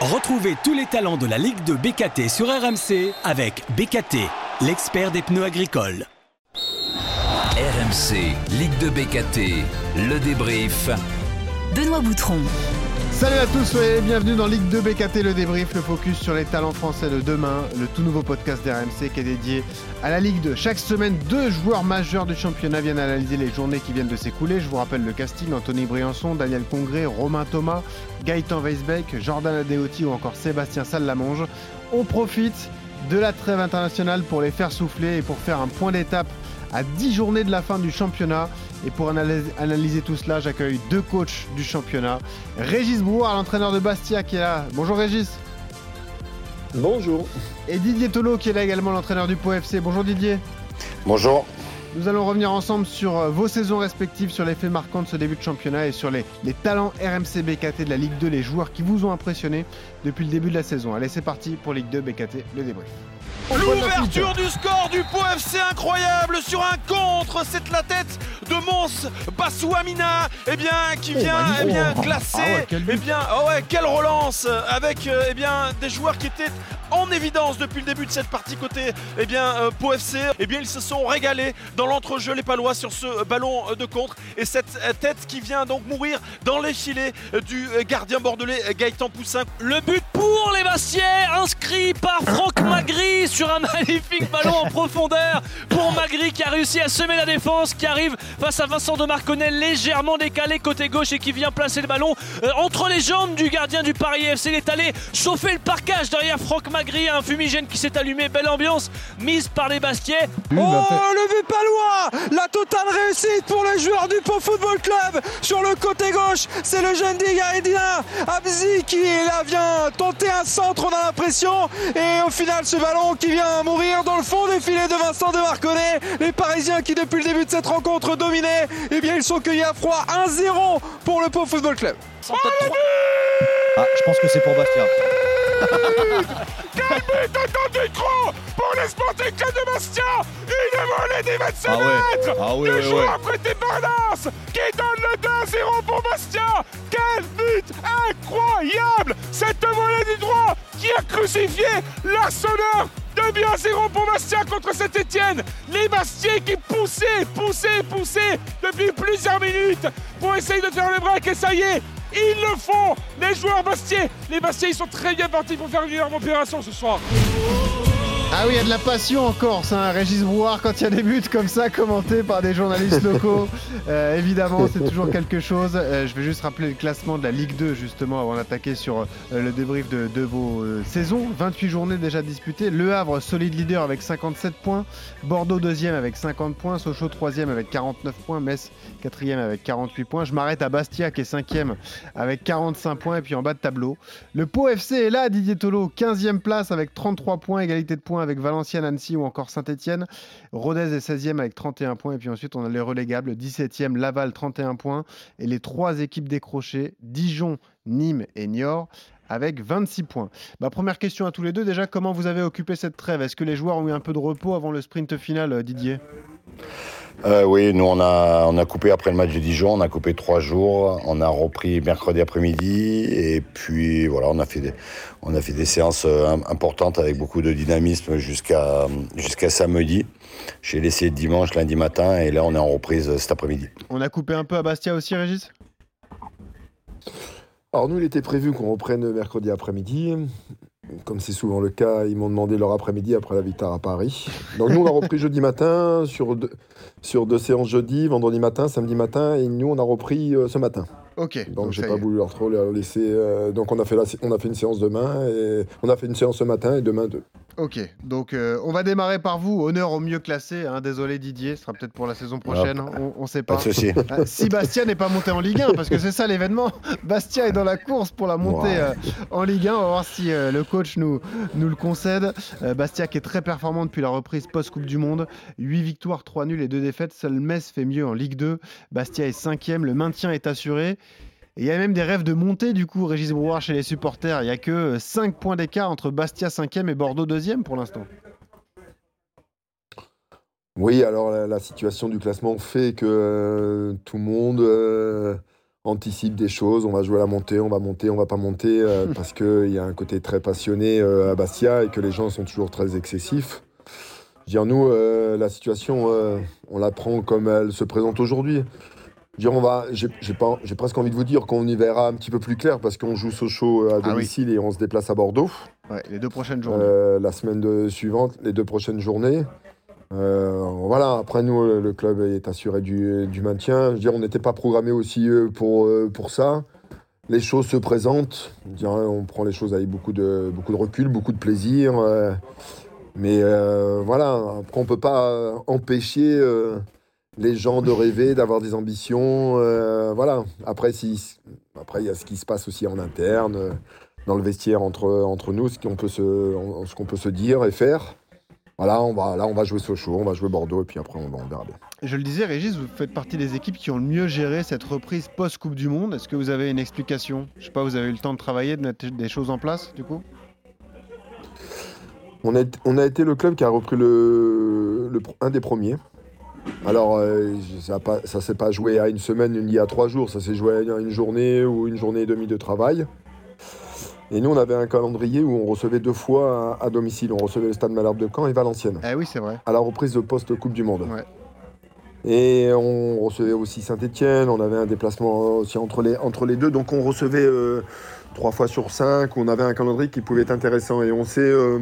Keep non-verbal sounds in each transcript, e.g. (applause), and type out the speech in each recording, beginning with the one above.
Retrouvez tous les talents de la Ligue de BKT sur RMC avec BKT, l'expert des pneus agricoles. RMC, Ligue de BKT, le débrief. Benoît Boutron. Salut à tous et bienvenue dans Ligue 2 BKT le débrief, le focus sur les talents français de demain, le tout nouveau podcast d'RMC qui est dédié à la Ligue 2. Chaque semaine, deux joueurs majeurs du championnat viennent analyser les journées qui viennent de s'écouler. Je vous rappelle le casting Anthony Briançon, Daniel Congré, Romain Thomas, Gaëtan Weisbeck, Jordan Adeoti ou encore Sébastien Sallamonge. On profite de la trêve internationale pour les faire souffler et pour faire un point d'étape à 10 journées de la fin du championnat. Et pour analyser, tout cela, j'accueille deux coachs du championnat. Régis Brouard, l'entraîneur de Bastia, qui est là. Bonjour Régis. Bonjour. Et Didier Tolo, qui est là également, l'entraîneur du Pau FC. Bonjour Didier. Bonjour. Nous allons revenir ensemble sur euh, vos saisons respectives, sur les faits marquants de ce début de championnat et sur les, les talents RMC BKT de la Ligue 2, les joueurs qui vous ont impressionné depuis le début de la saison. Allez, c'est parti pour Ligue 2 BKT, le débrief. L'ouverture du score du Pau FC incroyable sur un contre, c'est la tête de Mons Bassouamina, eh bien qui oh, vient eh bien classer, ah eh bien oh ouais, quelle relance avec euh, eh bien des joueurs qui étaient en évidence depuis le début de cette partie côté eh bien, euh, FC. Eh bien, ils se sont régalés dans l'entrejeu les Palois sur ce ballon de contre. Et cette tête qui vient donc mourir dans les filets du gardien bordelais Gaëtan Poussin. Le but pour les Bastiais, inscrit par Franck Magri sur un (laughs) magnifique ballon en profondeur pour Magri qui a réussi à semer la défense, qui arrive face à Vincent de Marconnet légèrement décalé côté gauche et qui vient placer le ballon euh, entre les jambes du gardien du Paris FC. Il est allé chauffer le parquage derrière Franck Magri, un fumigène qui s'est allumé. Belle ambiance mise par les Bastiais. Oh, le but palois La totale réussite pour les joueurs du Pau Football Club sur le côté gauche. C'est le jeune Diga Edina Abzi qui là vient tenter un centre, on a l'impression. Et au final, ce ballon qui vient mourir dans le fond des filets de Vincent de Marconnet. Les Parisiens qui, depuis le début de cette rencontre, dominaient, eh bien, ils sont cueillis à froid 1-0 pour le Pau Football Club. Ah, je pense que c'est pour Bastien. Quel but attendu trop pour les Sporting Club de Bastia Une volée des 25 ah mètres ah ouais, ouais, ouais, prêté par Lens qui donne le 2-0 pour Bastia. Quel but incroyable Cette volée du droit qui a crucifié la sonneur de bien 0 pour Bastia contre Saint-Etienne. Les Bastiais qui poussaient, poussaient, poussaient depuis plusieurs minutes pour essayer de faire le break. Et ça y est, ils le font Les joueurs Bastiais Les Bastiais, ils sont très bien partis pour faire une énorme opération ce soir. Ah oui, il y a de la passion en Corse, hein. Régis Brouard, quand il y a des buts comme ça commentés par des journalistes locaux. (laughs) Euh, évidemment, c'est toujours quelque chose. Euh, je vais juste rappeler le classement de la Ligue 2, justement, avant d'attaquer sur euh, le débrief de, de vos saisons. 28 journées déjà disputées. Le Havre, solide leader avec 57 points. Bordeaux, deuxième avec 50 points. Sochaux, troisième avec 49 points. Metz, quatrième avec 48 points. Je m'arrête à Bastia, qui est cinquième avec 45 points. Et puis en bas de tableau, le Pau FC est là, Didier Tolo, 15e place avec 33 points, égalité de points avec Valenciennes, Annecy ou encore Saint-Etienne. Rodez est 16e avec 31 points. Et puis ensuite, on a les relégables 17e, Laval 31 points. Et les trois équipes décrochées, Dijon, Nîmes et Niort avec 26 points. Ma première question à tous les deux, déjà, comment vous avez occupé cette trêve? Est-ce que les joueurs ont eu un peu de repos avant le sprint final, euh, Didier? Euh, oui, nous on a, on a coupé après le match de Dijon, on a coupé trois jours, on a repris mercredi après-midi et puis voilà, on a fait des, on a fait des séances euh, importantes avec beaucoup de dynamisme jusqu'à jusqu'à samedi. J'ai laissé dimanche, lundi matin et là on est en reprise cet après-midi. On a coupé un peu à Bastia aussi, Régis? Alors nous, il était prévu qu'on reprenne mercredi après-midi comme c'est souvent le cas, ils m'ont demandé leur après-midi après la victoire à Paris. Donc nous, on a repris jeudi matin sur deux, sur deux séances jeudi, vendredi matin, samedi matin, et nous, on a repris euh, ce matin. Ok. Donc, j'ai pas voulu leur trop laisser. Euh, donc on a fait on a fait une séance demain et on a fait une séance ce matin et demain deux. Ok, donc euh, on va démarrer par vous. Honneur au mieux classé. Hein. Désolé Didier, ce sera peut-être pour la saison prochaine. On, ne sait pas. pas de (laughs) ah, si Bastia n'est pas monté en Ligue 1, parce que c'est ça l'événement. (laughs) Bastia est dans la course pour la montée euh, en Ligue 1. On va voir si le coach nous, nous le concède. Bastia qui est très performant depuis la reprise post-Coupe du Monde. 8 victoires, 3 nuls et 2 défaites. Seul Metz fait mieux en Ligue 2. Bastia est cinquième. Le maintien est assuré il y a même des rêves de montée, du coup, Régis Brouard chez les supporters. Il n'y a que 5 points d'écart entre Bastia 5e et Bordeaux 2e pour l'instant. Oui, alors la, situation du classement fait que euh, tout le monde, euh, anticipe des choses. On va jouer à la montée, on va monter, on va pas monter, euh, (laughs) parce qu'il y a un côté très passionné euh, à Bastia et que les gens sont toujours très excessifs. Je veux dire, nous, euh, la situation, euh, on la prend comme elle se présente aujourd'hui. Dire, on va, j'ai j'ai pas- j'ai presque envie de vous dire qu'on y verra un petit peu plus clair parce qu'on joue Sochaux à Ah oui. domicile et on se déplace à Bordeaux. Ouais, les deux prochaines journées. Euh, la semaine de- suivante, les deux prochaines journées. Euh, voilà, après nous, le club est assuré du, du maintien. Je veux dire, on n'était pas programmé aussi euh, pour, euh, pour ça. Les choses se présentent. Je dirais, on prend les choses avec beaucoup de, beaucoup de recul, beaucoup de plaisir. euh, mais euh, voilà, après, on ne peut pas euh, empêcher euh, les gens de rêver, d'avoir des ambitions. euh, voilà. Après, si, après, il y a ce qui se passe aussi en interne. euh, dans le vestiaire entre, entre nous, ce qu'on peut, se, ce qu'on peut se dire et faire. Voilà, on va, là, on va jouer Sochaux, on va jouer Bordeaux, et puis après, on, va- on verra bien. Je le disais, Régis, vous faites partie des équipes qui ont le mieux géré cette reprise post-Coupe du Monde. Est-ce que vous avez une explication? Je sais pas, vous avez eu le temps de travailler, de mettre des choses en place, du coup? On a, on a été le club qui a repris le, le- un des premiers. Alors, euh, ça ne s'est pas joué à une semaine ni à trois jours, ça s'est joué à une journée ou une journée et demie de travail. Et nous, on avait un calendrier où on recevait deux fois à, à domicile. On recevait le Stade Malherbe de Caen et Valenciennes. Ah oui, c'est vrai. à la reprise de post-Coupe du Monde. Ouais. Et on recevait aussi Saint-Etienne, on avait un déplacement aussi entre les, entre les deux, donc on recevait euh, trois fois sur cinq, on avait un calendrier qui pouvait être intéressant. Et on sait, euh,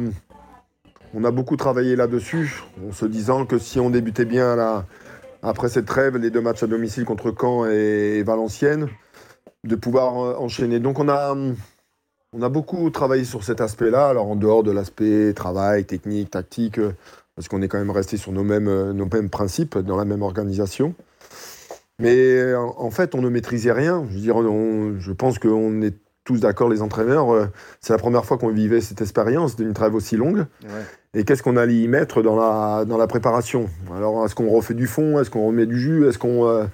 on a beaucoup travaillé là-dessus, en se disant que si on débutait bien là, après cette trêve, les deux matchs à domicile contre Caen et, Valenciennes, de pouvoir euh, enchaîner. Donc on a, on a beaucoup travaillé sur cet aspect-là, alors en dehors de l'aspect travail, technique, tactique. parce qu'on est quand même resté sur nos mêmes, euh, nos mêmes principes, dans la même organisation. Mais en, fait, on ne maîtrisait rien. Je, veux dire, je pense qu'on est tous d'accord, les entraîneurs. euh, c'est la première fois qu'on vivait cette expérience d'une trêve aussi longue. Ouais. Et qu'est-ce qu'on allait y mettre dans la, dans la préparation? Alors, est-ce qu'on refait du fond? Est-ce qu'on remet du jus? Est-ce qu'on... euh,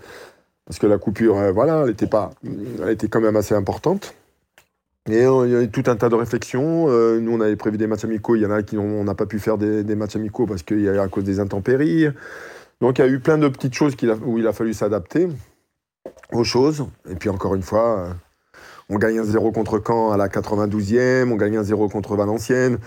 Parce que la coupure, euh, voilà, elle était, pas, elle était quand même assez importante. Et il y a eu tout un tas de réflexions. Nous, on avait prévu des matchs amicaux. Il y en a qui n'ont- on n'a pas pu faire des, des matchs amicaux parce qu'il y a à cause des intempéries. Donc, il y a eu plein de petites choses a- où il a fallu s'adapter aux choses. Et puis, encore une fois, on gagne un 0 contre Caen à la 92e. On gagne un 0 contre Valenciennes.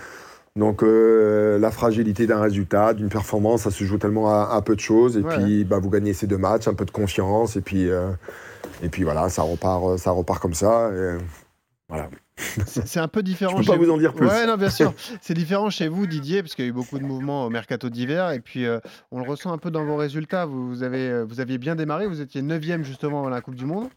Donc, euh, la fragilité d'un résultat, d'une performance, ça se joue tellement à, à peu de choses. Et Ouais. puis, bah, vous gagnez ces deux matchs, un peu de confiance. Et puis, euh, et puis voilà, ça repart, ça repart comme ça. Et, voilà. (laughs) C'est un peu différent. Je peux pas chez vous en dire plus. Ouais, non, bien sûr. (laughs) C'est différent chez vous, Didier, parce qu'il y a eu beaucoup de mouvements au mercato d'hiver. Et puis, euh, on le ressent un peu dans vos résultats. Vous, vous avez, euh, vous aviez bien démarré. Vous étiez 9 justement à la Coupe du Monde.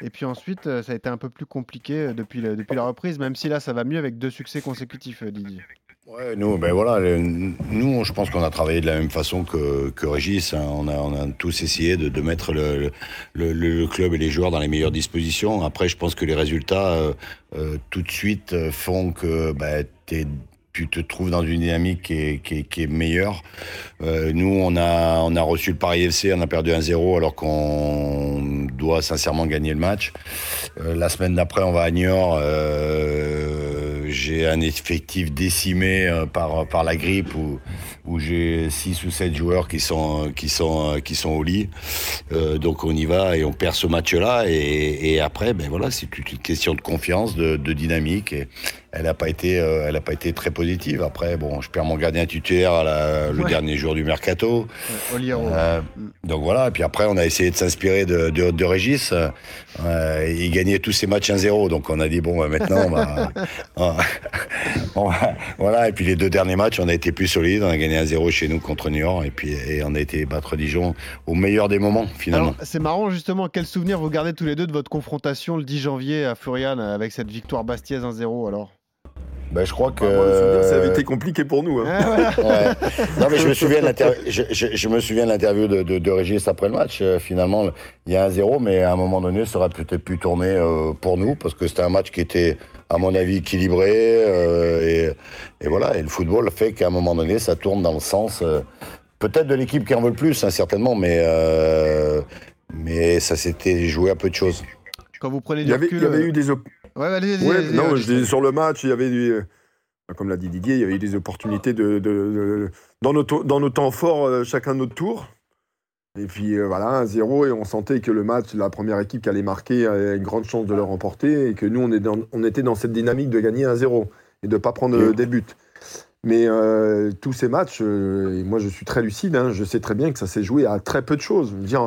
Et puis ensuite, euh, ça a été un peu plus compliqué depuis, le- depuis la reprise, même si là, ça va mieux avec deux succès consécutifs, Didier. Ouais, nous, ben voilà, nous, je pense qu'on a travaillé de la même façon que, que Régis. hein. On, a, on a tous essayé de, de mettre le, le, club et les joueurs dans les meilleures dispositions. Après, je pense que les résultats, euh, euh, tout de suite, euh, font que ben, tu te trouves dans une dynamique qui est, qui est- qui est meilleure. Nous, on a, on a reçu le Paris FC, on a perdu 1-0 alors qu'on doit sincèrement gagner le match. La semaine d'après, on va à Niort. euh, j'ai un effectif décimé euh, par, par la grippe où, où j'ai 6 ou 7 joueurs qui sont, qui sont, qui sont au lit. Euh, donc on y va et on perd ce match-là. Et, après, ben voilà, c'est une question de confiance, de, dynamique. Elle n'a pas, été, euh, elle a pas été très positive. Après, bon, je perds mon gardien titulaire à la- le Ouais. dernier jour du mercato. Ouais, Oliero. Euh, donc voilà, et puis après on a essayé de s'inspirer de, de, de Régis. Euh, il gagnait tous ses matchs 1-0, donc on a dit bon bah, maintenant on va, (laughs) on va- on va- voilà. Et puis les deux derniers matchs, on a été plus solide, on a gagné 1-0 chez nous contre Niort, et puis et on a été battre Dijon au meilleur des moments finalement. C'est marrant justement, quel souvenir vous gardez tous les deux de votre confrontation le 10 janvier à Florian avec cette victoire bastiaise 1-0 alors? Ben, je crois que Bah, souvenir, ça avait été compliqué pour nous. hein. Ah. Ouais. Non, mais je me souviens de l'inter- je, je- je me souviens de l'interview de, de, de Régis après le match. Euh, finalement, il y a un 0 mais à un moment donné, ça aurait peut-être pu tourner euh, pour nous, parce que c'était un match qui était, à mon avis, équilibré. euh, et, et voilà, et le football fait qu'à un moment donné, ça tourne dans le sens, euh, peut-être de l'équipe qui en veut le plus, hein, certainement, mais, euh, mais ça s'était joué à peu de choses. Quand vous prenez Il du y avait, recul. il y avait euh, eu des, op- Ouais, allez, allez, Ouais, allez, non, je sur le match, il y avait du, euh, comme l'a dit Didier, il y avait eu des opportunités de, de- de- dans, nos, to- dans nos temps forts, euh, chacun notre tour. Et puis euh, voilà, 1-0, et on sentait que le match, la première équipe qui allait marquer avait une grande chance de le remporter, et que nous, on, est dans- on était dans cette dynamique de gagner 1-0 et de ne pas prendre des buts. Mais euh, tous ces matchs, euh, et moi je suis très lucide, hein, je sais très bien que ça s'est joué à très peu de choses. Je veux dire,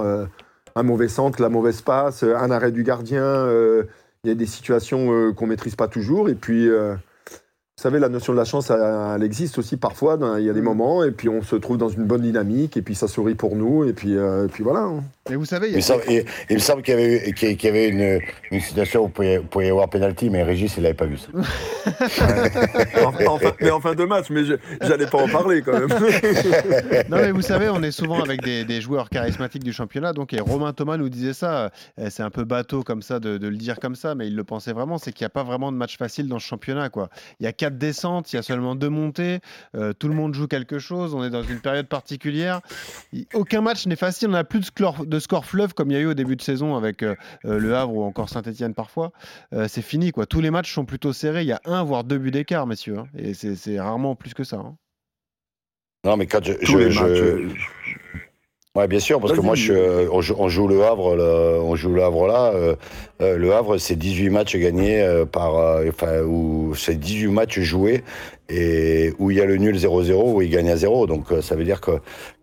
un mauvais centre, la mauvaise passe, un arrêt du gardien, il y a des situations euh, qu'on maîtrise pas toujours, et puis. Vous savez, la notion de la chance, elle, existe aussi parfois. Il y a des moments, et puis on se trouve dans une bonne dynamique, et puis ça sourit pour nous, et puis, euh, et puis voilà. hein. Mais vous savez, il y Il a- me semble, il- il me semble qu'il y avait, qu'il y une, une situation où il pouvait, pouvait y avoir pénalty, mais Régis, il l'avait pas vu ça. (laughs) En, en fin, mais en fin de match, mais je- j'allais pas en parler quand même. (laughs) Non mais vous savez, on est souvent avec des, des joueurs charismatiques du championnat, donc et Romain Thomas nous disait ça, euh, c'est un peu bateau comme ça de, de le dire comme ça, mais il le pensait vraiment, c'est qu'il n'y a pas vraiment de match facile dans ce championnat. Quoi. Il y a quatre descentes, il y a seulement deux montées, euh, tout le monde joue quelque chose, on est dans une période particulière. Aucun match n'est facile, on n'a plus de score, de score fleuve comme il y a eu au début de saison avec euh, euh, Le Havre ou encore Saint-Etienne parfois. Euh, c'est fini, quoi. tous les matchs sont plutôt serrés, il y a un voire deux buts d'écart, messieurs, hein, et c'est rarement plus que ça. hein. Non, mais quand je. Tous je- les je- matchs, Ouais, bien sûr, parce que moi, je, suis- on, joue, on joue le Havre, là, on joue le Havre là. euh, euh, le Havre, c'est 18 matchs gagnés euh, par, euh, enfin, où c'est 18 matchs joués et où il y a le nul 0-0 où ils gagnent à 0. Donc, euh, ça veut dire que,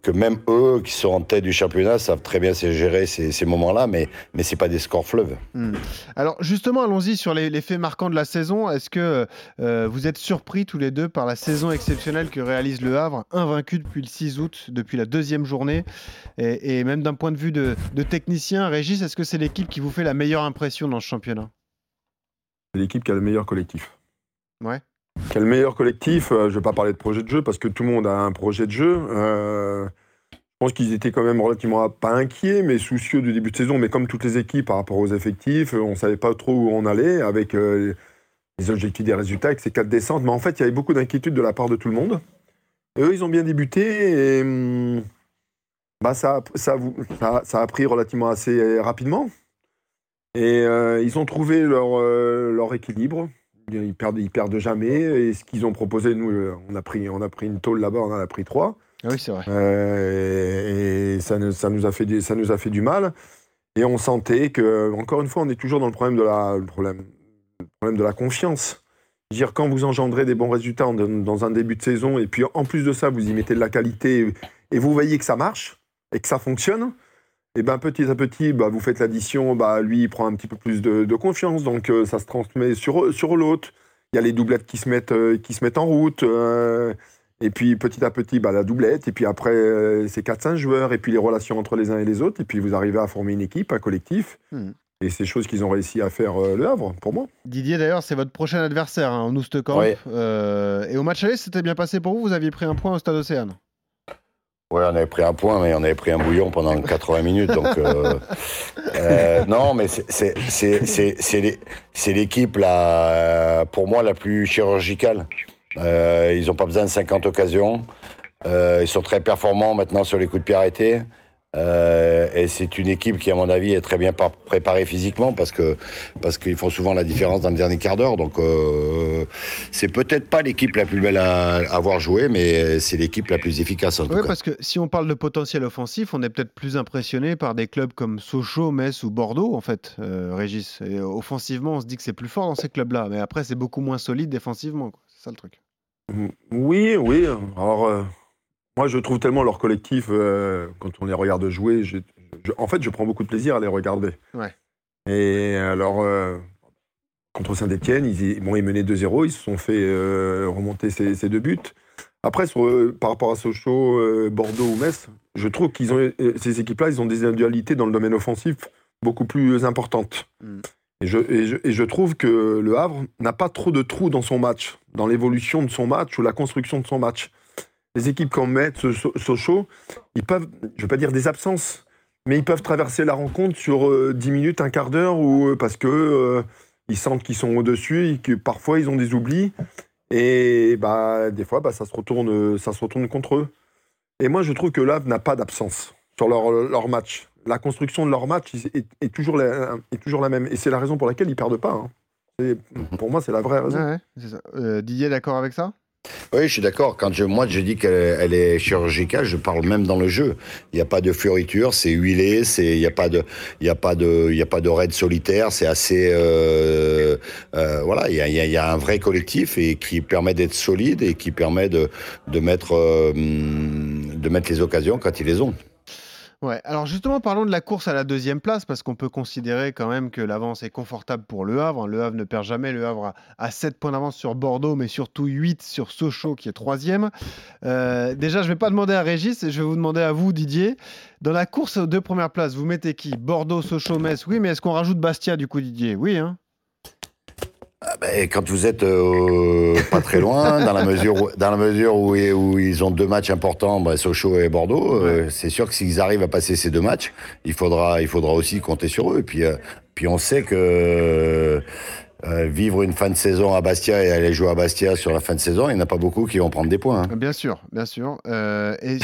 que même eux qui sont en tête du championnat savent très bien gérer ces, ces moments-là, mais, mais c'est pas des scores fleuves. Hmm. Alors justement, allons-y sur les, les faits marquants de la saison. Est-ce que euh, vous êtes surpris tous les deux par la saison exceptionnelle que réalise Le Havre, invaincu depuis le 6 août, depuis la deuxième journée? Et, et même d'un point de vue de, de technicien, Régis, est-ce que c'est l'équipe qui vous fait la meilleure impression dans ce championnat? C'est l'équipe qui a le meilleur collectif. Ouais. Le meilleur collectif. euh, je ne vais pas parler de projet de jeu parce que tout le monde a un projet de jeu. Euh, je pense qu'ils étaient quand même relativement pas inquiets, mais soucieux du début de saison. Mais comme toutes les équipes par rapport aux effectifs, euh, on ne savait pas trop où on allait avec les objectifs des résultats, avec ces quatre descentes. Mais en fait, il y avait beaucoup d'inquiétude de la part de tout le monde. Eux, ils ont bien débuté et hum, bah, ça, ça, a pris relativement assez rapidement. Et ils ont trouvé leur équilibre. Ils perdent, ils perdent jamais. Et ce qu'ils ont proposé, nous, euh, on a pris, on a pris une tôle là-bas, on en a pris trois. Ah Oui, c'est vrai. Euh, et ça, nous- ça, nous a fait, du- ça nous a fait du mal. Et on sentait que, encore une fois, on est toujours dans le problème de la, le problème, le problème de la confiance. Dire, quand vous engendrez des bons résultats en- dans un début de saison, et puis en plus de ça, vous y mettez de la qualité, et vous voyez que ça marche, et que ça fonctionne, et ben petit à petit, bah, vous faites l'addition, bah, lui, il prend un petit peu plus de, de confiance, donc euh, ça se transmet sur, sur l'autre. Il y a les doublettes qui se mettent, euh, qui se mettent en route. euh, et puis petit à petit, bah, la doublette. Et puis après, euh, c'est 4-5 joueurs. Et puis les relations entre les uns et les autres. Et puis vous arrivez à former une équipe, un collectif. Hmm. Et c'est chose qu'ils ont réussi à faire euh, le Havre, pour moi. Didier, d'ailleurs, c'est votre prochain adversaire hein, au Oostkamp. Ouais. Euh, et au match aller, c'était bien passé pour vous? Vous aviez pris un point au Stade Océane? Ouais, on avait pris un point, mais on avait pris un bouillon pendant (laughs) 80 minutes. Donc, euh, (laughs) euh, non, mais c'est- c'est c'est- c'est- c'est l'é- c'est l'équipe, la, euh, pour moi, la plus chirurgicale. Euh, ils n'ont pas besoin de 50 occasions. Euh, ils sont très performants maintenant sur les coups de pied arrêtés. Euh, et c'est une équipe qui, à mon avis, est très bien par- préparée physiquement parce que parce qu'ils font souvent la différence dans le dernier quart d'heure. Donc, euh, c'est peut-être pas l'équipe la plus belle à à avoir joué, mais c'est l'équipe la plus efficace en tout Oui, cas. parce que si on parle de potentiel offensif, on est peut-être plus impressionné par des clubs comme Sochaux, Metz ou Bordeaux, en fait, euh, Régis. Et offensivement, on se dit que c'est plus fort dans ces clubs-là. Mais après, c'est beaucoup moins solide défensivement. C'est ça le truc. Oui, oui. Alors, euh, moi, je trouve tellement leur collectif, euh, quand on les regarde jouer, je- je- en fait, je prends beaucoup de plaisir à les regarder. Ouais. Et alors, euh, contre Saint-Etienne, ils, bon, ils menaient 2-0, ils se sont fait euh, remonter ces, ces deux buts. Après, sur, par rapport à Sochaux, Bordeaux ou Metz, je trouve qu'ils ont euh, ces équipes-là, ils ont des individualités dans le domaine offensif beaucoup plus importantes. Mm. Et, je, et, je, et je trouve que le Havre n'a pas trop de trous dans son match, dans l'évolution de son match ou la construction de son match. Les équipes comme Metz, So- Sochaux, ils peuvent, je vais pas dire des absences, mais ils peuvent traverser la rencontre sur euh, 10 minutes, un quart d'heure, ou euh, parce que euh, ils sentent qu'ils sont au-dessus que parfois ils ont des oublis. Et bah, des fois, bah, ça, se retourne, ça se retourne contre eux. Et moi, je trouve que l'Havre n'a pas d'absence sur leur, match. La construction de leur match est, toujours, la, même. Et c'est la raison pour laquelle ils perdent pas. hein. Pour moi, c'est la vraie raison. Euh, Didier, d'accord avec ça? Oui, je suis d'accord. Quand je, moi je dis qu'elle est chirurgicale, je parle même dans le jeu. Il n'y a pas de fleuriture, c'est huilé, c'est il n'y a pas de il y a pas de il y a pas de raid solitaire, c'est assez euh, euh, voilà, il y a, il y a, un vrai collectif et qui permet d'être solide et qui permet de de mettre euh, de mettre les occasions quand ils les ont. Alors justement, parlons de la course à la deuxième place, parce qu'on peut considérer quand même que l'avance est confortable pour Le Havre. Le Havre ne perd jamais, Le Havre a, 7 points d'avance sur Bordeaux, mais surtout 8 sur Sochaux, qui est troisième. Euh, déjà, je ne vais pas demander à Régis, je vais vous demander à vous, Didier. Dans la course aux deux premières places, vous mettez qui? Bordeaux, Sochaux, Metz? Oui, mais est-ce qu'on rajoute Bastia, du coup, Didier? Oui, hein ben, quand vous êtes euh, pas très loin, dans la mesure où, dans la mesure où, où ils ont deux matchs importants, ben, Sochaux et Bordeaux, euh, c'est sûr que s'ils arrivent à passer ces deux matchs, il faudra, il faudra aussi compter sur eux. Et puis, euh, puis on sait que euh, vivre une fin de saison à Bastia et aller jouer à Bastia sur la fin de saison, il n'y en a pas beaucoup qui vont prendre des points. Hein. Bien sûr, bien sûr. Euh, et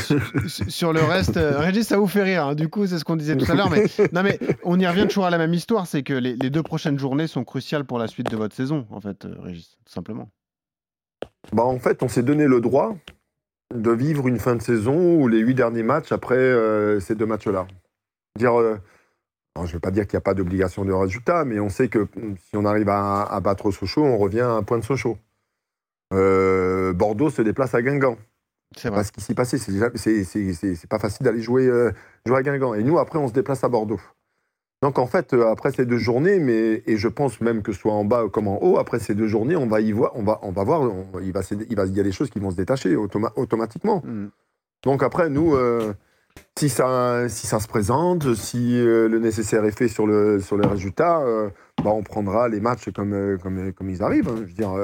sur le reste, euh, Régis, ça vous fait rire. Hein. Du coup, c'est ce qu'on disait tout à l'heure. Mais, non, mais on y revient toujours à la même histoire. C'est que les, deux prochaines journées sont cruciales pour la suite de votre saison, en fait, Régis, tout simplement. Bah, en fait, on s'est donné le droit de vivre une fin de saison ou les huit derniers matchs après ces deux matchs-là. Dire je ne veux pas dire qu'il n'y a pas d'obligation de résultat, mais on sait que hum, si on arrive à, battre Sochaux, on revient à un point de Sochaux. Euh, Bordeaux se déplace à Guingamp. C'est pas ce qui s'y passait. C'est pas facile d'aller jouer, euh, jouer à Guingamp. Et nous, après, on se déplace à Bordeaux. Donc, en fait, euh, après ces deux journées, mais, et je pense même que ce soit en bas comme en haut, après ces deux journées, on va y voir, on va, on va voir, il, va, il, va, il y a des choses qui vont se détacher automatiquement. Mmh. Donc, après, nous si ça, si ça se présente, si euh, le nécessaire est fait sur le, sur les résultats, euh, bah on prendra les matchs comme, euh, comme, comme ils arrivent. Hein. Je veux dire,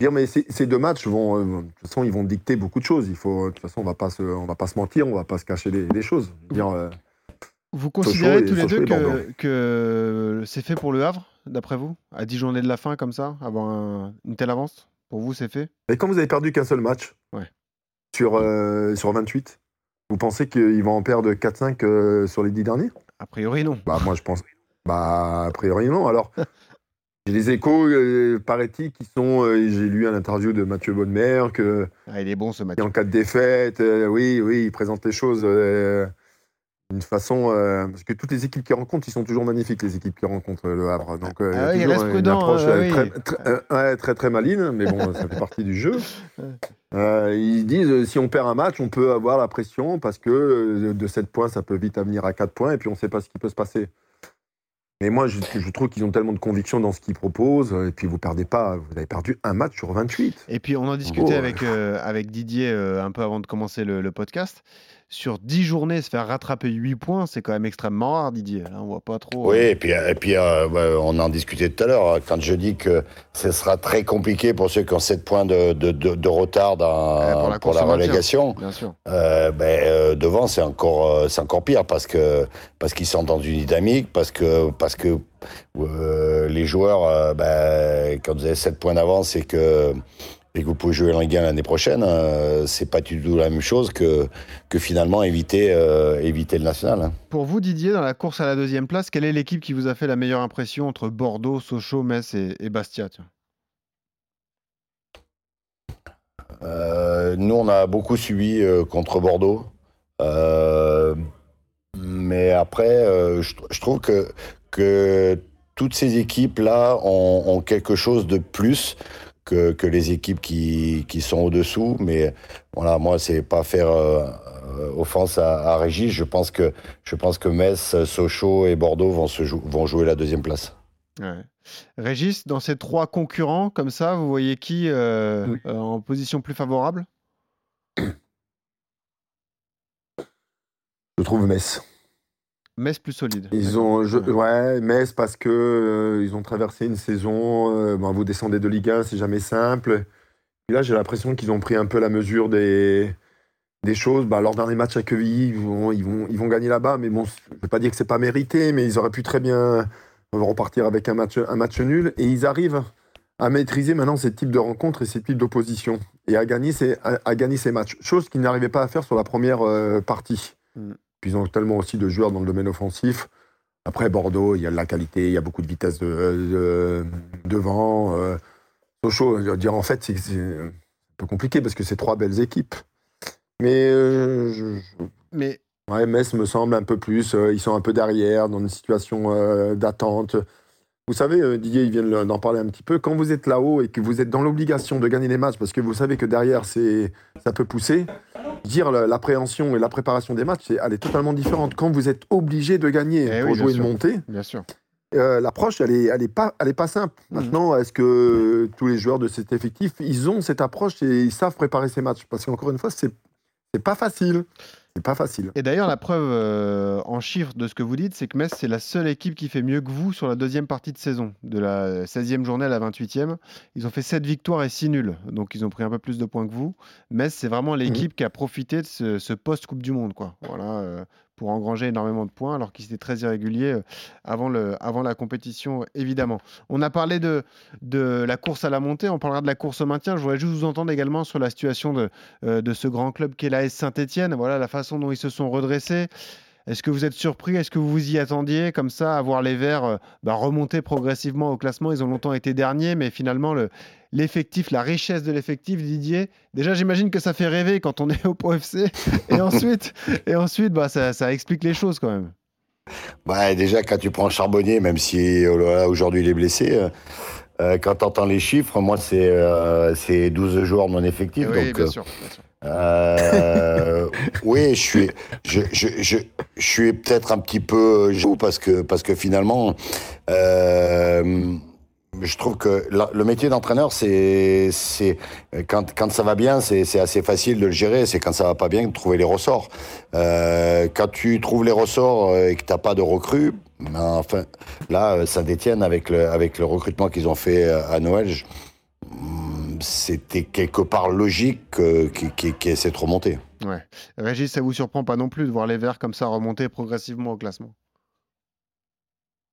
dire mais ces deux matchs vont, de toute façon, ils vont dicter beaucoup de choses. Il faut, de toute façon, on va pas se, on va pas se mentir, on va pas se cacher des, choses. dire, vous considérez tous les deux que, que c'est fait pour le Havre, d'après vous, à 10 journées de la fin comme ça, avoir une telle avance? Pour vous, c'est fait? Mais quand vous avez perdu qu'un seul match sur, sur 28, vous pensez qu'ils vont en perdre 4-5 euh, sur les 10 derniers? A priori, non. Bah, moi, je pense. Bah, a priori, non. Alors, (laughs) j'ai des échos, euh, paraît-il, qui sont. Euh, j'ai lu un interview de Mathieu Bonnemer que. Ah, il est bon, ce Mathieu. En cas de défaite, oui, oui, il présente les choses d'une façon. parce que toutes les équipes qu'il rencontre, ils sont toujours magnifiques, les équipes qui rencontrent le Havre. Donc, ah, il reste prudent. approche très, très, très, très, maline, mais bon, ça fait partie du jeu. (laughs) Euh, ils disent euh, si on perd un match, on peut avoir la pression parce que euh, de 7 points, ça peut vite venir à 4 points et puis on ne sait pas ce qui peut se passer. Mais moi, je, trouve qu'ils ont tellement de conviction dans ce qu'ils proposent. Et puis, vous perdez pas. Vous avez perdu un match sur 28. Et puis, on en discutait avec, avec Didier un peu avant de commencer le podcast sur 10 journées, se faire rattraper 8 points, c'est quand même extrêmement rare, Didier. Là, on voit pas trop. Oui, euh, et puis, et puis euh, on en discutait tout à l'heure. Quand je dis que ce sera très compliqué pour ceux qui ont 7 points de, de, de, retard dans, pour la, relégation, euh, ben, devant, c'est encore, c'est encore pire parce que parce qu'ils sont dans une dynamique, parce que, parce que les joueurs, ben, quand vous avez 7 points d'avance et que et que vous pouvez jouer 1 l'année prochaine, euh, c'est pas du tout la même chose que, que finalement éviter, euh, éviter le national. Hein. Pour vous, Didier, dans la course à la deuxième place, quelle est l'équipe qui vous a fait la meilleure impression entre Bordeaux, Sochaux, Metz et, Bastia euh, Nous, on a beaucoup suivi contre Bordeaux. mais après, je, trouve que, que toutes ces équipes-là ont, ont, quelque chose de plus que, que les équipes qui, qui sont au-dessous. Mais voilà, moi, c'est pas faire euh, offense à, Régis. Je pense, que, je pense que Metz, Sochaux et Bordeaux vont, se vont jouer la deuxième place. Régis, dans ces trois concurrents, comme ça, vous voyez qui euh, euh, en position plus favorable? Je trouve Metz. Metz plus solide. Ils ont, ouais, Metz parce que euh, ils ont traversé une saison. Euh, vous descendez de Ligue 1, c'est jamais simple. Et là, j'ai l'impression qu'ils ont pris un peu la mesure des, des choses. Bah, leur dernier match à Quevilly, ils vont, ils vont, ils vont gagner là-bas. Mais bon, je ne vais pas dire que c'est pas mérité, mais ils auraient pu très bien repartir avec un match, un match nul. Et ils arrivent à maîtriser maintenant ces types de rencontres et ces types d'opposition et à gagner ces, à, gagner ces matchs. Chose qu'ils n'arrivaient pas à faire sur la première euh, partie. Mm ils ont tellement aussi de joueurs dans le domaine offensif. Après, Bordeaux, il y a de la qualité, il y a beaucoup de vitesse de, devant. Euh, Sochaux, dire en fait, c'est un peu compliqué parce que c'est trois belles équipes. Mais, euh, je- Mais ouais, Metz me semble un peu plus. euh, ils sont un peu derrière, dans une situation euh, d'attente. Vous savez, euh, Didier, il vient de d'en parler un petit peu. Quand vous êtes là-haut et que vous êtes dans l'obligation de gagner les matchs, parce que vous savez que derrière, c'est, ça peut pousser, dire la- l'appréhension et la préparation des matchs, elle est totalement différente. Quand vous êtes obligé de gagner Eh pour oui, jouer une sûr. montée, bien sûr. euh, l'approche, elle est, elle est pas, elle est pas simple. Mhm. Maintenant, est-ce que tous les joueurs de cet effectif, ils ont cette approche et ils savent préparer ces matchs? Parce qu'encore une fois, c'est, c'est pas facile. C'est pas facile. Et d'ailleurs, la preuve euh, en chiffres de ce que vous dites, c'est que Metz, c'est la seule équipe qui fait mieux que vous sur la deuxième partie de saison, de la 16e journée à la 28e. Ils ont fait 7 victoires et 6 nuls, donc ils ont pris un peu plus de points que vous. Metz, c'est vraiment l'équipe qui a profité de ce, ce post-Coupe du Monde, quoi. Voilà, euh, pour engranger énormément de points, alors qu'ils étaient très irréguliers euh, avant, le, avant la compétition, évidemment. On a parlé de, de la course à la montée, on parlera de la course au maintien. Je voudrais juste vous entendre également sur la situation de, euh, de ce grand club qu'est l'AS Saint-Etienne. Voilà la façon dont ils se sont redressés. Est-ce que vous êtes surpris? Est-ce que vous vous y attendiez comme ça à voir les Verts euh, bah, remonter progressivement au classement? Ils ont longtemps été derniers, mais finalement le, l'effectif, la richesse de l'effectif, Didier. Déjà, j'imagine que ça fait rêver quand on (laughs) est au Pro FC, et (laughs) ensuite, et ensuite, bah, ça, ça explique les choses quand même. Bah, déjà, quand tu prends Charbonnier, même si oh aujourd'hui il est blessé, euh, euh, quand tu entends les chiffres, moi, c'est euh, c'est 12 joueurs non effectifs. oui, donc, bien euh, sûr. bien sûr. Euh, oui, je suis, je, je, je, je suis peut-être un petit peu jaloux parce que, parce que finalement, euh, je trouve que la- le métier d'entraîneur, c'est, quand, quand ça va bien, c'est, assez facile de le gérer. C'est quand ça va pas bien de trouver les ressorts. Euh, quand tu trouves les ressorts euh, et que t'as pas de recrues, ben, enfin, là, Saint-Étienne avec le, avec le recrutement qu'ils ont fait euh, à Noël. je- hum, c'était quelque part logique euh, qu'ils qu'ils- qu'ils essaient de remonter. Ouais. Régis, ça vous surprend pas non plus de voir les Verts comme ça remonter progressivement au classement?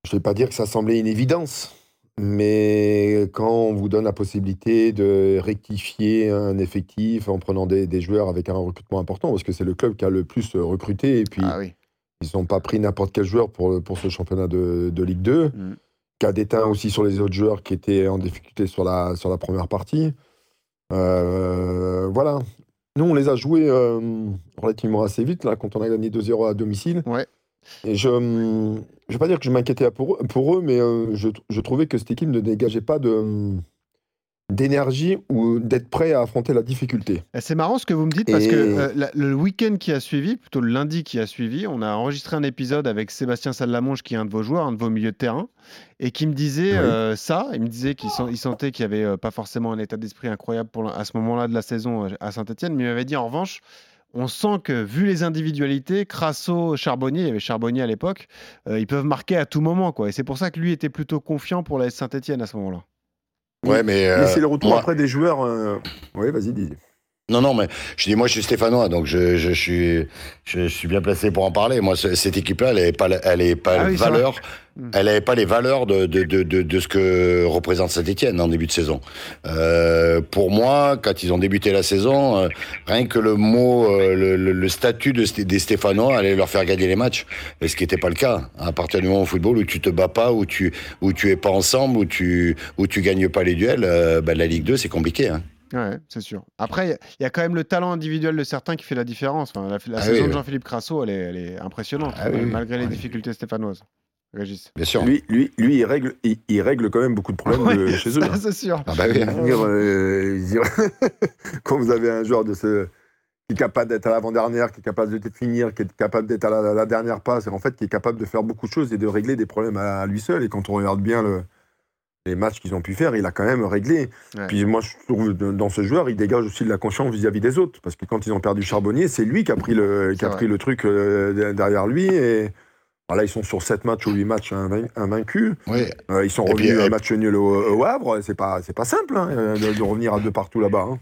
Je ne vais pas dire que ça semblait une évidence, mais quand on vous donne la possibilité de rectifier un effectif en prenant des, des joueurs avec un recrutement important, parce que c'est le club qui a le plus euh, recruté, et puis Ah oui. ils n'ont pas pris n'importe quel joueur pour, pour ce championnat de, de Ligue 2, Mm. qui a déteint aussi sur les autres joueurs qui étaient en difficulté sur la, sur la première partie. Euh, voilà. Nous, on les a joués euh, relativement assez vite, là, quand on a gagné 2-0 à domicile. Ouais. Et je ne vais pas dire que je m'inquiétais pour, eux- pour eux, mais euh, je, je trouvais que cette équipe ne dégageait pas de d'énergie ou d'être prêt à affronter la difficulté. C'est marrant ce que vous me dites parce Et- que euh, la- le week-end qui a suivi, plutôt le lundi qui a suivi, on a enregistré un épisode avec Sébastien Salamonge, qui est un de vos joueurs, un de vos milieux de terrain, et qui me disait Oui. euh, ça. Il me disait qu'il sen- il sentait qu'il n'y avait euh, pas forcément un état d'esprit incroyable pour, à ce moment-là de la saison à Saint-Etienne, mais il m'avait dit en revanche. On sent que, vu les individualités, Crasso, Charbonnier, il y avait Charbonnier à l'époque, euh, ils peuvent marquer à tout moment. Quoi. Et c'est pour ça que lui était plutôt confiant pour la Saint-Etienne à ce moment-là. Ouais, mais. euh, Mais c'est le retour moi- après des joueurs. euh, Oui, vas-y, Didier. Non, non, mais je dis, moi, je suis stéphanois, donc je, je, suis, je, je suis bien placé pour en parler. Moi, ce- cette équipe-là, elle n'avait pas, elle avait pas Ah les oui, Mm. elle n'avait pas les valeurs de, de, de, de, ce que représente Saint-Etienne en début de saison. Euh, pour moi, quand ils ont débuté la saison, euh, rien que le mot, euh, le, le, le statut des Stéphanois allait leur faire gagner les matchs, et ce qui n'était pas le cas. À partir du moment au football où tu te bats pas, où tu, où tu es pas ensemble, où tu, où tu gagnes pas les duels, ben, la Ligue 2, c'est compliqué. Hein. Ouais, c'est sûr. Après, il y a- quand même le talent individuel de certains qui fait la différence. Enfin, la la Ah saison oui, de. Jean-Philippe Crasso, elle est, elle est impressionnante, Ah oui, oui. malgré les difficultés stéphanoises. Régis. Bien sûr. Lui, lui, lui il, règle, il, il règle quand même beaucoup de problèmes de- chez eux. hein. c'est sûr. Ah bah dire, euh, (laughs) quand vous avez un joueur de ce, qui est capable d'être à l'avant-dernière, qui est capable de finir, qui est capable d'être à la, la dernière passe, et en fait qui est capable de faire beaucoup de choses et de régler des problèmes à, à lui seul. Et quand on regarde bien le- les matchs qu'ils ont pu faire, il a quand même réglé. Ouais. Puis moi, je trouve dans ce joueur, il dégage aussi de la confiance vis-à-vis des autres. Parce que quand ils ont perdu Charbonnier, c'est lui qui a pris le, qui a pris le truc euh, derrière lui. Et voilà, ils sont sur 7 matchs ou 8 matchs invain- invaincus. Oui. Euh, ils sont Et revenus à un et- match nul au, au Havre. C'est pas, c'est pas simple hein, de, de revenir à deux partout là-bas. hein.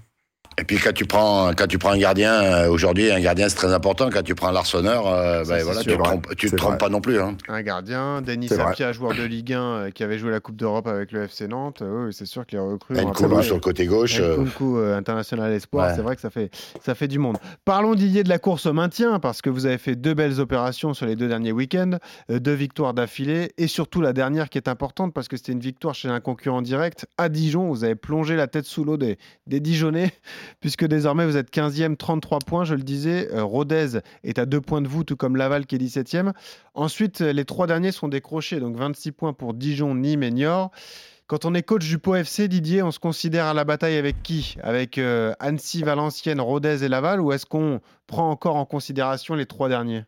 Et puis quand tu prends quand tu prends un gardien euh, aujourd'hui, un gardien c'est très important. Quand tu prends l'arseneur, euh, ben voilà, tu te trompes, tu C'est te trompes pas non plus. Hein. Un gardien, Denis. Sapia, joueur de Ligue 1 euh, qui avait joué la Coupe d'Europe avec le FC Nantes. Euh, oui, c'est sûr que les recrues. ont Nkoulou apporté- sur le côté gauche. euh, Nkunku, euh, international espoir, Ouais. c'est vrai que ça fait, ça fait du monde. Parlons Didier de la course au maintien, parce que vous avez fait deux belles opérations sur les deux derniers week-ends, euh, deux victoires d'affilée, et surtout la dernière qui est importante, parce que c'était une victoire chez un concurrent direct à Dijon. Vous avez plongé la tête sous l'eau des, des Dijonais. Puisque désormais vous êtes 15e, 33 points, je le disais. Euh, Rodez est à deux points de vous, tout comme Laval qui est 17e. Ensuite, les trois derniers sont décrochés, donc 26 points pour Dijon, Nîmes et Niort. Quand on est coach du Pau FC, Didier, on se considère à la bataille avec qui? Avec euh, Annecy, Valenciennes, Rodez et Laval Ou est-ce qu'on prend encore en considération les trois derniers?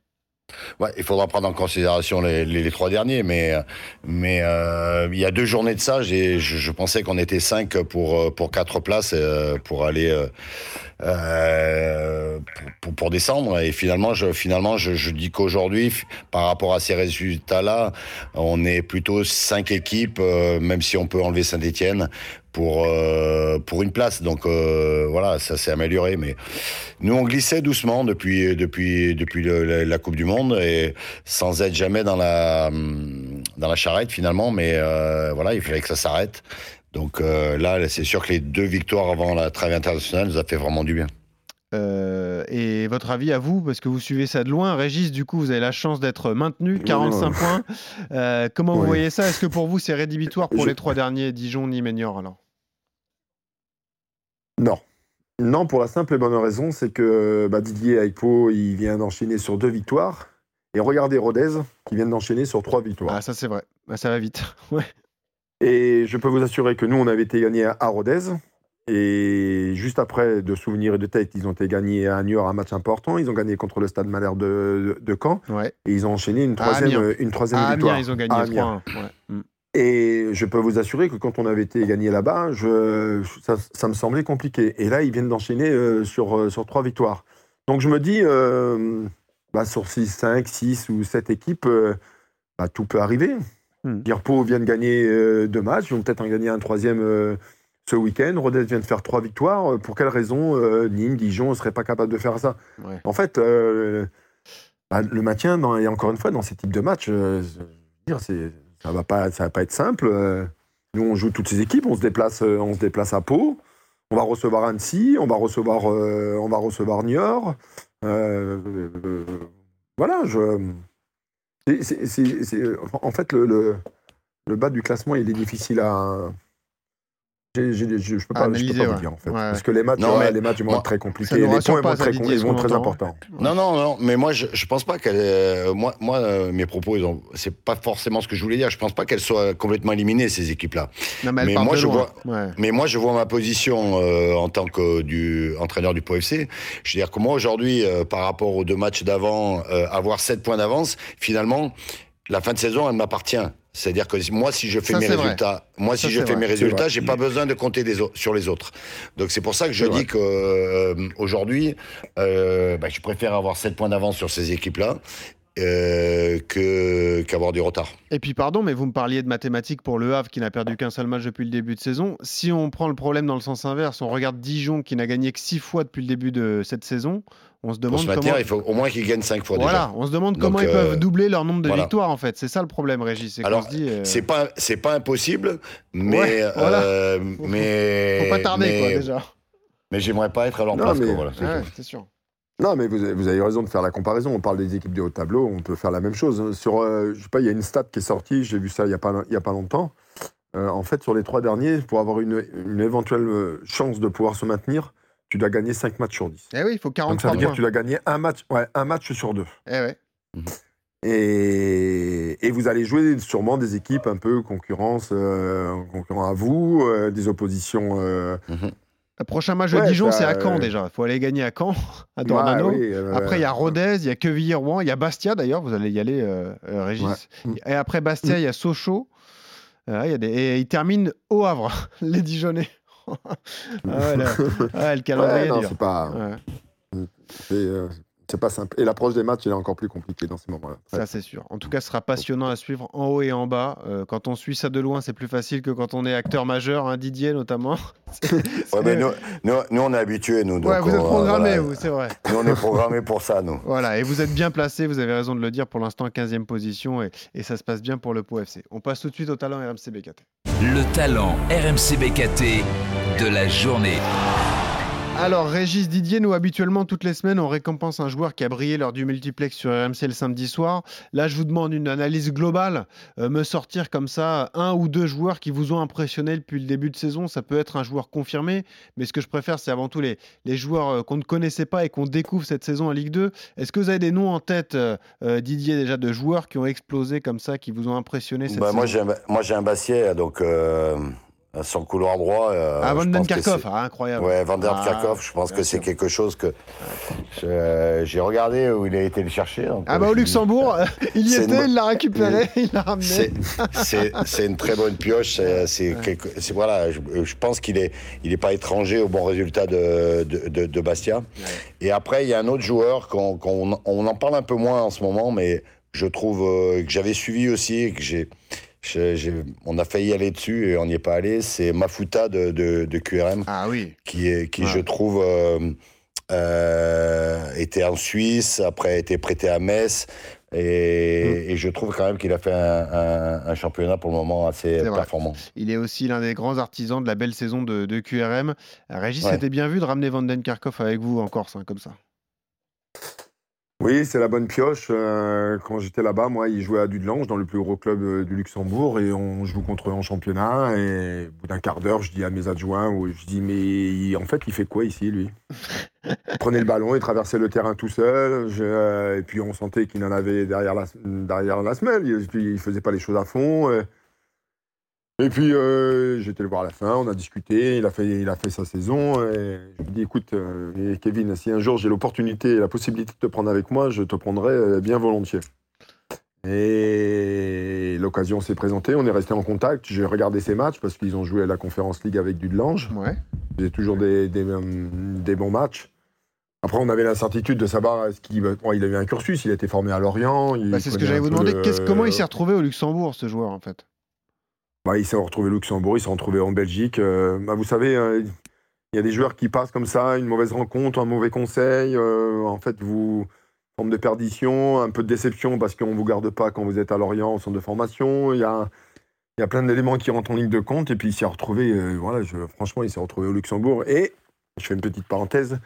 Ouais, il faudra prendre en considération les, trois derniers, mais mais euh, il y a deux journées de ça, je, je pensais qu'on était cinq pour pour quatre places euh, pour aller euh, pour, pour, descendre. Et finalement, je finalement je, je dis qu'aujourd'hui, par rapport à ces résultats-là, on est plutôt cinq équipes, même si on peut enlever Saint-Étienne, pour euh, pour une place. Donc euh, voilà, ça s'est amélioré. Mais nous, on glissait doucement depuis depuis depuis le, la, la, Coupe du Monde et sans être jamais dans la dans la charrette finalement. Mais euh, voilà, il fallait que ça s'arrête. Donc euh, là, c'est sûr que les deux victoires avant la trêve internationale nous a fait vraiment du bien. Euh, et votre avis à vous, parce que vous suivez ça de loin, Régis, du coup, vous avez la chance d'être maintenu, 45 oui, points. Euh, comment oui. vous voyez ça? Est-ce que pour vous, c'est rédhibitoire pour Je... les trois derniers, Dijon, Nîmes et Niort alors? Non. Non, pour la simple et bonne raison, c'est que bah, Didier Aipo, il vient d'enchaîner sur deux victoires. Et regardez Rodez, qui vient d'enchaîner sur trois victoires. Ah, ça c'est vrai. Bah, ça va vite. (laughs) ouais. Et je peux vous assurer que nous, on avait été gagnés à Rodez. Et juste après, de souvenirs et de tête, ils ont été gagnés à Niort un match important. Ils ont gagné contre le Stade Malherbe de, de, de, Caen. Ouais. Et ils ont enchaîné une troisième, une troisième à victoire. Ils ont gagné à Amiens. Ouais. Et je peux vous assurer que quand on avait été gagné là-bas, ça, ça, me semblait compliqué. Et là, ils viennent d'enchaîner euh, sur, euh, sur trois victoires. Donc je me dis, euh, bah, sur 6, 5, 6 ou 7 équipes, euh, bah, tout peut arriver. Hmm. Dirpo vient de gagner euh, deux matchs, ils vont peut-être en gagner un troisième ce week-end. Rodez vient de faire trois victoires. Pour quelle raison Nîmes, Dijon ne serait pas capable de faire ça? Ouais. En fait, bah, le maintien, dans, et encore une fois, dans ces types de matchs, c'est ça va pas, ça va pas être simple. Nous, on joue toutes ces équipes, on se déplace, on se déplace à Pau. On va recevoir Annecy, on va recevoir, euh, on va recevoir Niort. Euh, euh, voilà, je. En fait, le, bas du classement, il est difficile à, je ne peux pas, Analyser, je peux pas ouais. vous dire en fait. Ouais. Parce que les matchs, Non, mais les matchs vont moi, être très compliqués. Les points vont très, ils vont très importants. Non, non, non, mais moi, je, je pense pas qu'elle. euh, moi, moi euh, mes propos, ils ont. C'est pas forcément ce que je voulais dire. Je pense pas qu'elles soient complètement éliminées, ces équipes-là. Non, mais, Mais moi, je vois- Ouais. Mais moi, je vois ma position euh, en tant que du entraîneur du POFC. Je veux dire que moi, aujourd'hui, euh, par rapport aux deux matchs d'avant, euh, avoir 7 points d'avance, finalement, la fin de saison, elle m'appartient. C'est-à-dire que moi, si je fais Ça, mes vrai. résultats, moi, Ça, si je fais vrai. mes résultats, j'ai pas besoin de compter des sur les autres. Donc c'est pour ça que je dis que euh, aujourd'hui, euh, bah, je préfère avoir 7 points d'avance sur ces équipes-là euh, que qu'avoir du retard. Et puis, pardon, mais vous me parliez de mathématiques pour le Havre qui n'a perdu qu'un seul match depuis le début de saison. Si on prend le problème dans le sens inverse, on regarde Dijon qui n'a gagné que 6 fois depuis le début de cette saison, on se Pour demande se comment. il faut au moins qu'ils gagnent 5 fois Voilà, déjà. on se demande Donc, comment ils euh, peuvent doubler leur nombre de voilà. victoires en fait. C'est ça le problème, Régis. Alors, euh, C'est pas c'est pas impossible, mais Ouais, voilà. euh, Faut- mais faut pas tarder mais, quoi déjà. Mais j'aimerais pas être à leur Non, place. mais- quoi, voilà, c'est Ouais, tout. c'est sûr. Non, mais vous avez, vous avez raison de faire la comparaison. On parle des équipes de haut tableau, on peut faire la même chose. hein. Sur, euh, je sais pas, il y a une stat qui est sortie, j'ai vu ça il n'y a, pas- il y a pas longtemps. Euh, en fait, sur les trois derniers, pour avoir une, une éventuelle euh, chance de pouvoir se maintenir, tu dois gagner 5 matchs sur 10. Eh oui, il faut Donc ça 43 veut dire que tu dois gagner un match, ouais, un match sur deux. Eh ouais. Et, et vous allez jouer sûrement des équipes un peu concurrence, euh, concurrents à vous, euh, des oppositions. euh, Le prochain match de Ouais, Dijon, ça, c'est à Caen euh, déjà. Il faut aller gagner à Caen, (laughs) à Dornano. ouais, oui, euh, Après, il y a Rodez, il y a Quevilly-Rouen, il y a Bastia d'ailleurs, vous allez y aller, euh, Régis. Ouais. Et après Bastia, il y a Sochaux. Euh, il y a des... Et ils terminent au Havre, (laughs) les Dijonais. (laughs) ah là- ouais, le calendrier non, c'est pas, c'est, c'est pas simple. Et l'approche des matchs, il est encore plus compliqué dans ces moments-là. ça, c'est sûr. En tout cas, ce sera passionnant à suivre en haut et en bas. Euh, quand on suit ça de loin, c'est plus facile que quand on est acteur majeur, hein, Didier notamment. (laughs) Ouais, mais nous, nous, nous, on est habitués, nous. Ouais, vous êtes programmé, voilà. vous, c'est vrai. Nous, on est programmés pour ça, nous. (laughs) Voilà, et vous êtes bien placé, vous avez raison de le dire, pour l'instant 15e position, et, et ça se passe bien pour le Pau FC. On passe tout de suite au talent RMC BKT. Le talent RMC BKT de la journée. Alors, Régis Didier, nous habituellement toutes les semaines, on récompense un joueur qui a brillé lors du multiplex sur RMC le samedi soir. Là, je vous demande une analyse globale. Euh, me sortir comme ça un ou deux joueurs qui vous ont impressionné depuis le début de saison. Ça peut être un joueur confirmé, mais ce que je préfère, c'est avant tout les, les joueurs euh, qu'on ne connaissait pas et qu'on découvre cette saison en Ligue 2. Est-ce que vous avez des noms en tête, euh, Didier, déjà de joueurs qui ont explosé comme ça, qui vous ont impressionné cette bah, saison? Moi, j'ai un, Bassier, donc son couloir droit. Euh, ah, Van Den Kerkhoff, ah, incroyable. Ouais, Van Der ah, je pense que c'est quelque chose que j'ai regardé où il a été le chercher. ah, bah au Luxembourg, (laughs) il y était, il l'a récupéré, il l'a ramené. C'est une très bonne pioche. C'est voilà, je, pense qu'il est, il est pas étranger au bon résultat de, de, de, Bastia. Et après, il y a un autre joueur qu'on on en parle un peu moins en ce moment, mais je trouve euh, que j'avais suivi aussi, que j'ai on a failli aller dessus et on n'y est pas allé. C'est Mafuta de, de, QRM. Ah oui. Qui, est, qui je trouve, euh, euh, était en Suisse, après a été prêté à Metz. Et, mm. je trouve quand même qu'il a fait un, championnat pour le moment assez performant. Il est aussi l'un des grands artisans de la belle saison de, QRM. Régis, c'était bien vu de ramener Karkov avec vous en Corse, hein, comme ça? Oui, c'est la bonne pioche. Euh, quand j'étais là-bas, moi, il jouait à Dudelange, dans le plus gros club euh, du Luxembourg, et on joue contre eux en championnat. Et au bout d'un quart d'heure, je dis à mes adjoints, je dis, mais en fait, il fait quoi ici, lui? Il prenait le ballon, il traversait le terrain tout seul, euh, et puis on sentait qu'il en avait derrière la, derrière la semelle. Il, il faisait pas les choses à fond. Et puis, euh, j'étais le voir à la fin, on a discuté, il a fait, il a fait sa saison. Et je lui ai dit, écoute, euh, Kevin, si un jour j'ai l'opportunité et la possibilité de te prendre avec moi, je te prendrai euh, bien volontiers. Et l'occasion s'est présentée, on est resté en contact. J'ai regardé ses matchs parce qu'ils ont joué à la Conférence League avec Dudelange. Ouais. C'était toujours des, des, bons matchs. Après, on avait l'incertitude de savoir ce qu'il bon, il a eu un cursus, il a été formé à Lorient. Bah, c'est ce que j'allais vous demander. Comment il s'est retrouvé au Luxembourg, ce joueur, en fait? Bah, il s'est retrouvé au Luxembourg, il s'est retrouvé en Belgique. Euh, bah, vous savez, euh, il y a des joueurs qui passent comme ça, une mauvaise rencontre, un mauvais conseil. Euh, en fait, vous forme de perdition, un peu de déception parce qu'on ne vous garde pas quand vous êtes à Lorient au centre de formation. Il y a, y a plein d'éléments qui rentrent en ligne de compte. Et puis, il s'est retrouvé, voilà, franchement, il s'est retrouvé au Luxembourg. Et, je fais une petite parenthèse,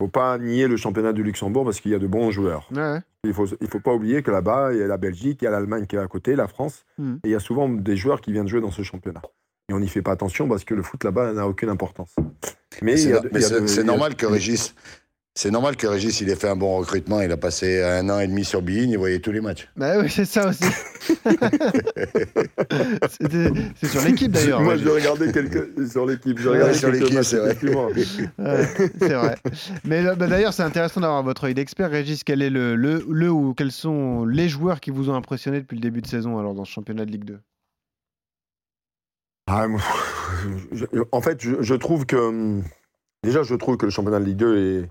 faut pas nier le championnat du Luxembourg parce qu'il y a de bons joueurs. Il ne faut, il faut pas oublier que là-bas, il y a la Belgique, il y a l'Allemagne qui est à côté, la France. Hmm. Et il y a souvent des joueurs qui viennent jouer dans ce championnat. Et on n'y fait pas attention parce que le foot là-bas n'a aucune importance. Mais c'est normal que Régis, c'est normal que Régis, il ait fait un bon recrutement. Il a passé un an et demi sur Bein, il voyait tous les matchs. Bah oui, c'est ça aussi. (laughs) (laughs) c'est sur l'équipe d'ailleurs. Moi, je regardais quelques sur l'équipe. Je regardais sur l'équipe, c'est vrai. (laughs) c'est vrai. Mais bah, d'ailleurs, c'est intéressant d'avoir votre œil d'expert. Régis, quel est le, le, le, ou quels sont les joueurs qui vous ont impressionné depuis le début de saison alors dans ce championnat de Ligue 2 ah, En fait, je, je trouve que déjà, je trouve que le championnat de Ligue 2 est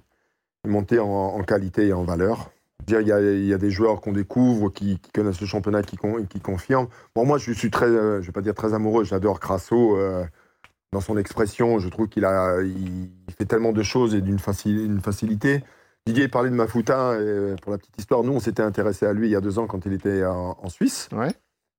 monter en, qualité et en valeur. Il y, a, il y, a, des joueurs qu'on découvre, qui, connaissent le championnat, qui, qui confirment. Bon, moi, je suis très, euh, je vais pas dire très amoureux, j'adore Crasso euh, dans son expression. Je trouve qu'il a, il fait tellement de choses et d'une facilité. Didier parlait de Mafuta, et pour la petite histoire, nous, on s'était intéressé à lui il y a deux ans quand il était en, Suisse. Ouais.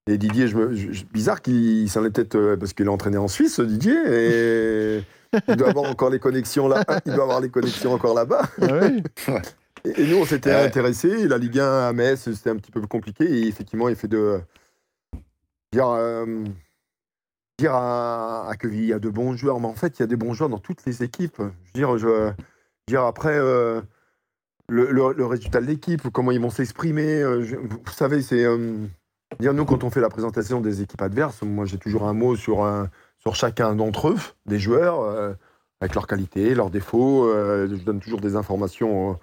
Et Didier, je me, bizarre qu'il s'en est peut-être euh, parce qu'il est entraîné en Suisse, Didier. Et il doit avoir encore les connexions là. Il doit avoir les connexions encore là-bas. Ah (laughs) et, nous, on s'était intéressés. La Ligue 1 à Metz, c'était un petit peu plus compliqué. Et effectivement, il fait de dire, euh, dire à, à il y a de bons joueurs. Mais en fait, il y a des bons joueurs dans toutes les équipes. Je veux dire, je, dire après. Euh, le, résultat de l'équipe, comment ils vont s'exprimer. Euh, vous savez, c'est. dire, nous, quand on fait la présentation des équipes adverses, moi, j'ai toujours un mot sur un, sur chacun d'entre eux, des joueurs, euh, avec leurs qualités, leurs défauts. Euh, je donne toujours des informations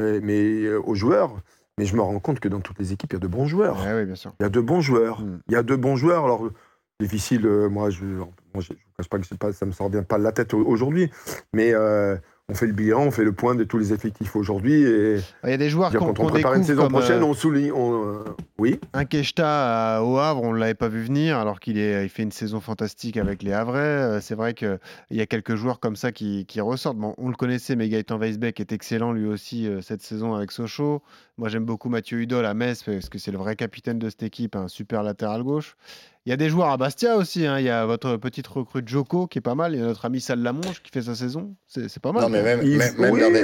euh, mais, aux joueurs. Mais je me rends compte que dans toutes les équipes, il y a de bons joueurs. oui, bien sûr. Il y a de bons joueurs. Hmm. Il y a de bons joueurs. Alors, difficile, moi, je ne cache pas que pas, ça me sort bien pas de la tête aujourd'hui. Mais on fait le bilan, on fait le point de tous les effectifs aujourd'hui. Et il y a des joueurs qu'on Quand on prépare une saison prochaine, on souligne. On, oui. Un Keshta au Havre, on ne l'avait pas vu venir, alors qu'il il fait une saison fantastique avec les Havrais. Euh, c'est vrai qu'il y a quelques joueurs comme ça qui, ressortent. Bon, on le connaissait, mais Gaëtan Weisbeck est excellent lui aussi euh, cette saison avec Sochaux. Moi, j'aime beaucoup Mathieu Hudol à Metz, parce que c'est le vrai capitaine de cette équipe, un super latéral gauche. Il y a des joueurs à Bastia aussi. hein. Il y a votre petite recrue Joko qui est pas mal. Il y a notre ami Sal Lamonge qui fait sa saison. C'est pas mal. Non, mais même, Il- même, même oui, dans des,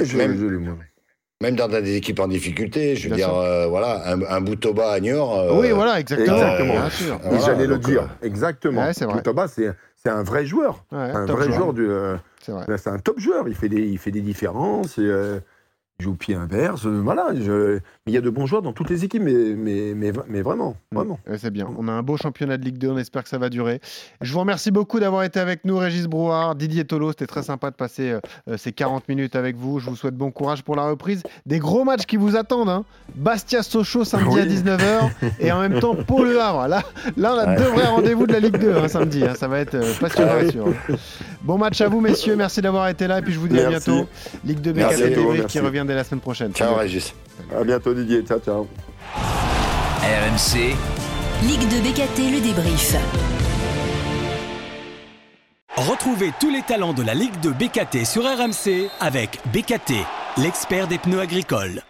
même- dans des équipes en difficulté, je veux Bien dire, euh, voilà, un, un Boutoba à Niort. euh, oui, voilà, exactement. exactement. Bien sûr. Et Voilà, j'allais le dire, euh, exactement. Ouais, c'est vrai. Toba, c'est un vrai joueur. Ouais, un top vrai joueur. joueur. du, euh, C'est vrai. c'est un top joueur. Il fait des, il fait des différences. Et, euh, joue au pied inverse. voilà. je- mais il y a de bons joueurs dans toutes les équipes, mais, mais, mais, mais vraiment, vraiment. Ouais, c'est bien. On a un beau championnat de Ligue 2. On espère que ça va durer. Je vous remercie beaucoup d'avoir été avec nous, Régis Brouard, Didier Tolo. C'était très sympa de passer euh, euh, ces 40 minutes avec vous. Je vous souhaite bon courage pour la reprise. Des gros matchs qui vous attendent. hein. Bastia-Sochaux samedi à Oui. 19h et en même temps Pau Le Havre. Là, là on a Ouais. deux vrais rendez-vous de la Ligue 2 hein, samedi. hein. Ça va être euh, passionnant, Ah sûr. Bon match à vous, messieurs. Merci d'avoir été là. Et puis je vous dis à bientôt. Ligue 2 Merci BKT à vous, débrief merci. qui revient dès la semaine prochaine. Ciao, Régis. À bientôt, Didier. Ciao, ciao. RMC, Ligue de BKT, le débrief. Retrouvez tous les talents de la Ligue de BKT sur RMC avec BKT, l'expert des pneus agricoles.